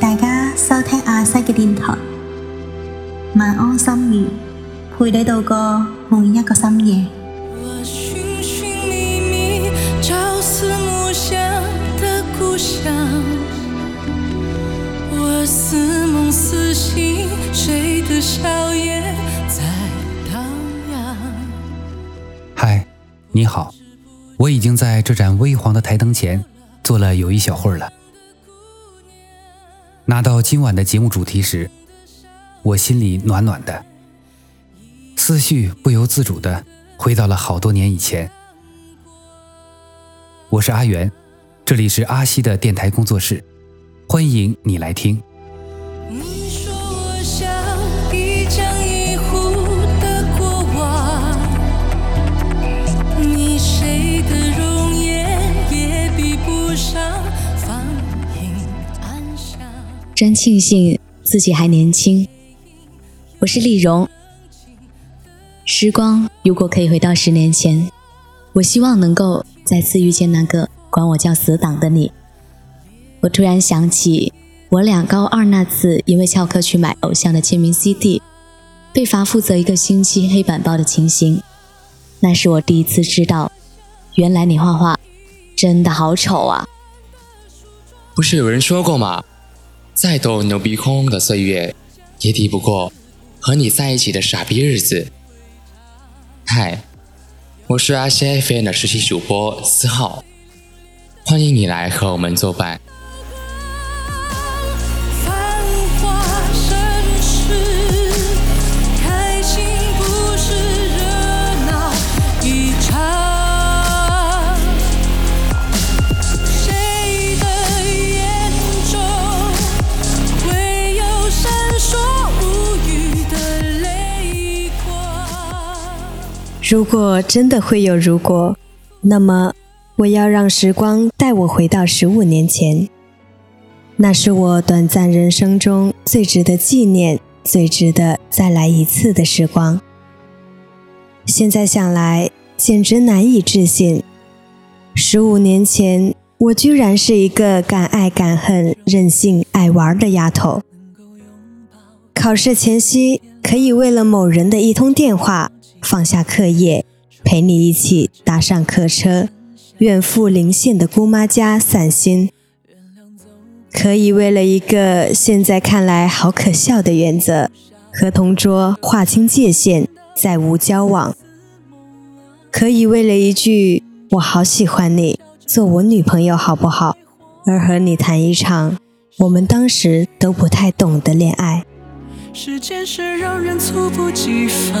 大家收听阿西的电台，晚安，心语，陪你度过每一个深夜。嗨，你好，我已经在这盏微黄的台灯前坐了有一小会儿了。拿到今晚的节目主题时，我心里暖暖的，思绪不由自主的回到了好多年以前。我是阿元，这里是阿西的电台工作室，欢迎你来听。真庆幸自己还年轻。我是丽蓉。时光如果可以回到十年前，我希望能够再次遇见那个管我叫死党的你。我突然想起，我俩高二那次因为翘课去买偶像的签名 CD，被罚负责一个星期黑板报的情形。那是我第一次知道，原来你画画真的好丑啊！不是有人说过吗？再逗牛逼哄哄的岁月，也抵不过和你在一起的傻逼日子。嗨，我是阿 c f n 的实习主播思浩，欢迎你来和我们作伴。如果真的会有如果，那么我要让时光带我回到十五年前。那是我短暂人生中最值得纪念、最值得再来一次的时光。现在想来，简直难以置信。十五年前，我居然是一个敢爱敢恨、任性爱玩的丫头。考试前夕，可以为了某人的一通电话。放下课业，陪你一起搭上客车，远赴邻县的姑妈家散心。可以为了一个现在看来好可笑的原则，和同桌划清界限，再无交往。可以为了一句“我好喜欢你，做我女朋友好不好”，而和你谈一场我们当时都不太懂的恋爱。时间是让人猝不及防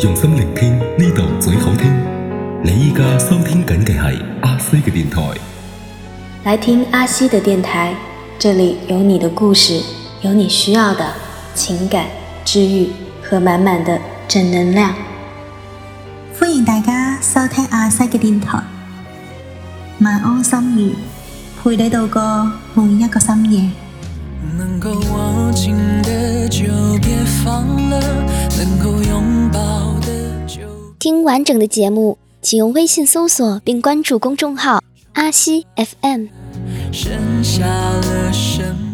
用心聆听，呢度最好听。你依家收听紧嘅系阿西嘅电台。来听阿西的电台，这里有你的故事，有你需要的情感治愈和满满的正能量。欢迎大家收听阿西嘅电台，晚安，心语，陪你度过每一个深夜。听完整的节目，请用微信搜索并关注公众号“阿西 FM”。剩下了什